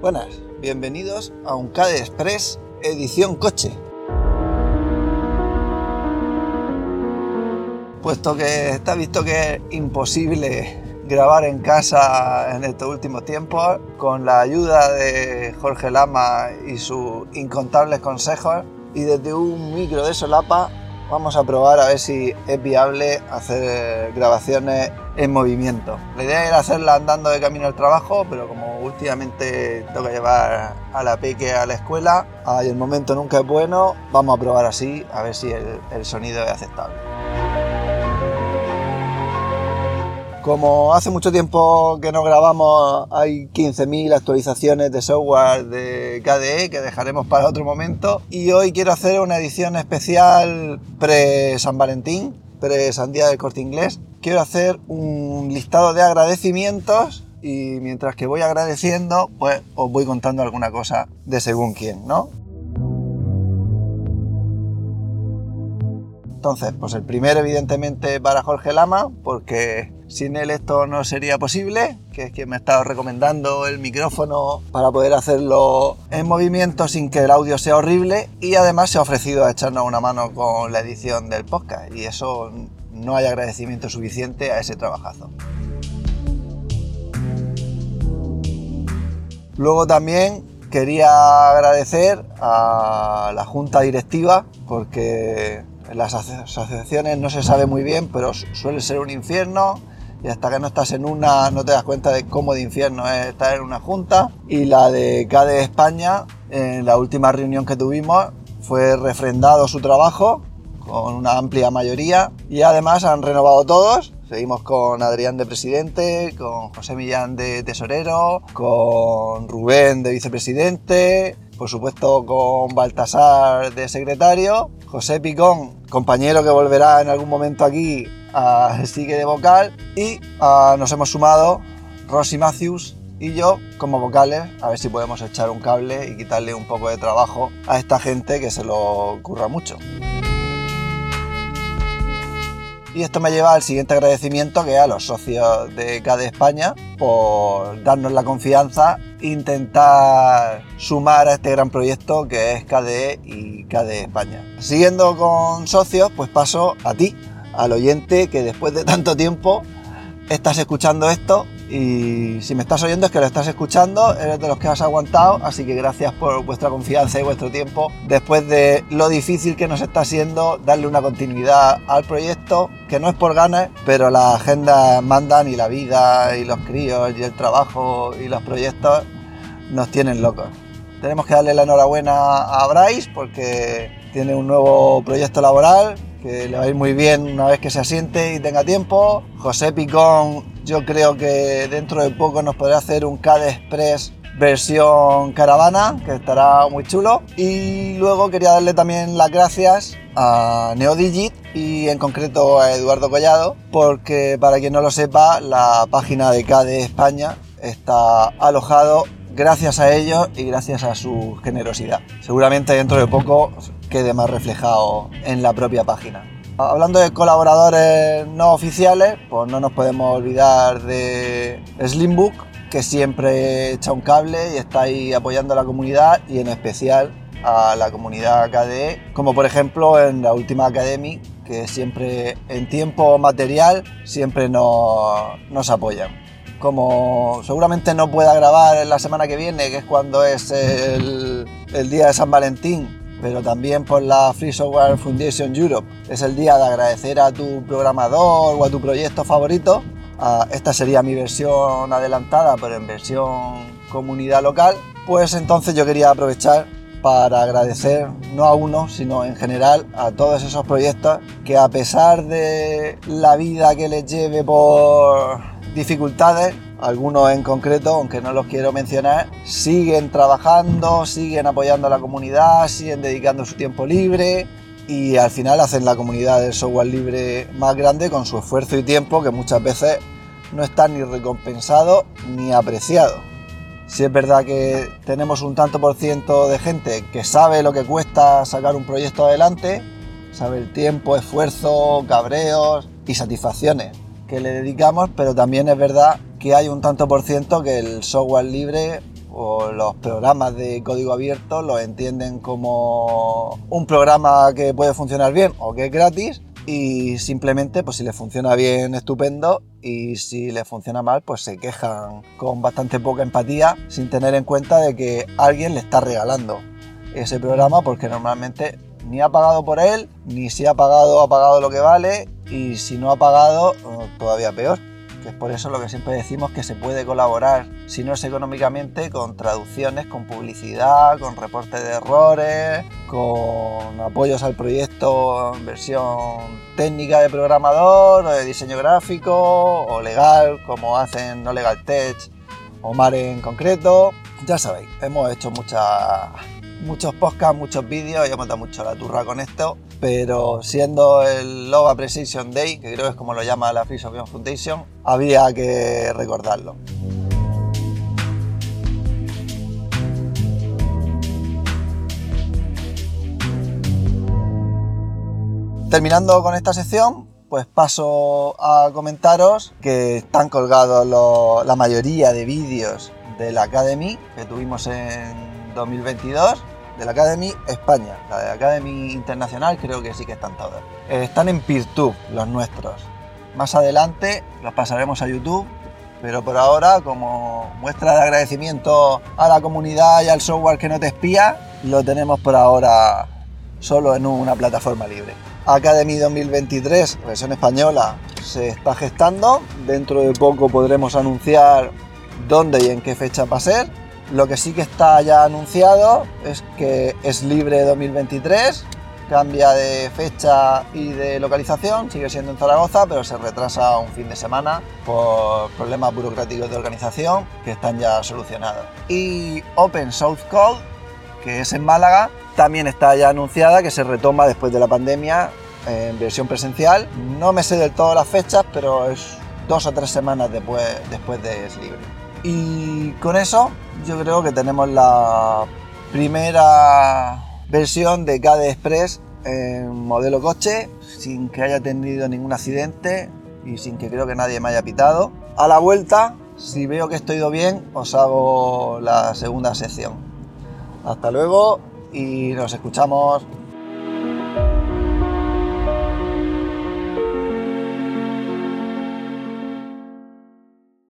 Buenas, bienvenidos a un CADE Express edición coche. Puesto que está visto que es imposible grabar en casa en estos últimos tiempos, con la ayuda de Jorge Lama y sus incontables consejos, y desde un micro de solapa vamos a probar a ver si es viable hacer grabaciones en movimiento. La idea era hacerla andando de camino al trabajo, pero como últimamente tengo que llevar a la peque a la escuela y el momento nunca es bueno, vamos a probar así a ver si el, el sonido es aceptable. Como hace mucho tiempo que no grabamos, hay 15.000 actualizaciones de software de KDE que dejaremos para otro momento. Y hoy quiero hacer una edición especial pre-San Valentín, pre-San Día del Corte Inglés. Quiero hacer un listado de agradecimientos y mientras que voy agradeciendo, pues os voy contando alguna cosa de según quién, ¿no? Entonces, pues el primero evidentemente para Jorge Lama, porque sin él esto no sería posible, que es quien me ha estado recomendando el micrófono para poder hacerlo en movimiento sin que el audio sea horrible y además se ha ofrecido a echarnos una mano con la edición del podcast y eso no hay agradecimiento suficiente a ese trabajazo. Luego también quería agradecer a la junta directiva porque las asociaciones no se sabe muy bien, pero suele ser un infierno y hasta que no estás en una no te das cuenta de cómo de infierno es estar en una junta. Y la de CADE España, en la última reunión que tuvimos, fue refrendado su trabajo con una amplia mayoría y además han renovado todos. Seguimos con Adrián de presidente, con José Millán de tesorero, con Rubén de vicepresidente, por supuesto con Baltasar de secretario, José Picón, compañero que volverá en algún momento aquí, a sigue de vocal y nos hemos sumado Rosy Matthews y yo como vocales, a ver si podemos echar un cable y quitarle un poco de trabajo a esta gente que se lo curra mucho. Y esto me lleva al siguiente agradecimiento que es a los socios de CADE España por darnos la confianza intentar sumar a este gran proyecto que es KDE y KDE España. Siguiendo con socios, pues paso a ti, al oyente que después de tanto tiempo estás escuchando esto y si me estás oyendo es que lo estás escuchando, eres de los que has aguantado, así que gracias por vuestra confianza y vuestro tiempo. Después de lo difícil que nos está siendo darle una continuidad al proyecto, que no es por ganas, pero las agendas mandan y la vida y los críos y el trabajo y los proyectos nos tienen locos. Tenemos que darle la enhorabuena a Bryce porque tiene un nuevo proyecto laboral que le va a ir muy bien una vez que se asiente y tenga tiempo. José Picón, yo creo que dentro de poco nos podrá hacer un CAD Express versión caravana, que estará muy chulo. Y luego quería darle también las gracias a Neodigit y en concreto a Eduardo Collado, porque para quien no lo sepa, la página de CAD España está alojado gracias a ellos y gracias a su generosidad. Seguramente dentro de poco quede más reflejado en la propia página. Hablando de colaboradores no oficiales, pues no nos podemos olvidar de Slimbook, que siempre echa un cable y está ahí apoyando a la comunidad y en especial a la comunidad KDE, como por ejemplo en la última Academy, que siempre en tiempo material siempre nos, nos apoyan. Como seguramente no pueda grabar la semana que viene, que es cuando es el, el día de San Valentín, pero también por la Free Software Foundation Europe. Es el día de agradecer a tu programador o a tu proyecto favorito. Ah, esta sería mi versión adelantada, pero en versión comunidad local. Pues entonces yo quería aprovechar para agradecer no a uno, sino en general a todos esos proyectos que a pesar de la vida que les lleve por dificultades, algunos en concreto, aunque no los quiero mencionar, siguen trabajando, siguen apoyando a la comunidad, siguen dedicando su tiempo libre y al final hacen la comunidad del software libre más grande con su esfuerzo y tiempo que muchas veces no está ni recompensado ni apreciado. Si es verdad que tenemos un tanto por ciento de gente que sabe lo que cuesta sacar un proyecto adelante, sabe el tiempo, esfuerzo, cabreos y satisfacciones que le dedicamos, pero también es verdad que hay un tanto por ciento que el software libre o los programas de código abierto los entienden como un programa que puede funcionar bien o que es gratis y simplemente pues si les funciona bien estupendo y si les funciona mal pues se quejan con bastante poca empatía sin tener en cuenta de que alguien le está regalando ese programa porque normalmente ni ha pagado por él ni si ha pagado ha pagado lo que vale y si no ha pagado todavía peor es por eso lo que siempre decimos que se puede colaborar, si no es económicamente, con traducciones, con publicidad, con reportes de errores, con apoyos al proyecto en versión técnica de programador, o de diseño gráfico, o legal, como hacen No Legal Tech o Mare en concreto. Ya sabéis, hemos hecho muchas muchos podcasts, muchos vídeos y hemos dado mucho la turra con esto, pero siendo el Love Appreciation Day, que creo que es como lo llama la Free Software Foundation, había que recordarlo. Terminando con esta sección, pues paso a comentaros que están colgados la mayoría de vídeos de la Academy que tuvimos en 2022 de la Academy España. La de Academy Internacional creo que sí que están todas. Eh, están en Peertube los nuestros. Más adelante los pasaremos a YouTube, pero por ahora, como muestra de agradecimiento a la comunidad y al software que no te espía, lo tenemos por ahora solo en una plataforma libre. Academy 2023, versión española, se está gestando. Dentro de poco podremos anunciar dónde y en qué fecha va a ser lo que sí que está ya anunciado es que es libre 2023, cambia de fecha y de localización, sigue siendo en Zaragoza, pero se retrasa un fin de semana por problemas burocráticos de organización que están ya solucionados. Y Open South Code, que es en Málaga, también está ya anunciada que se retoma después de la pandemia en versión presencial. No me sé del todo las fechas, pero es dos o tres semanas después, después de es libre. Y con eso yo creo que tenemos la primera versión de KDE Express en modelo coche, sin que haya tenido ningún accidente y sin que creo que nadie me haya pitado. A la vuelta, si veo que estoy ido bien, os hago la segunda sección. Hasta luego y nos escuchamos